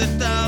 días de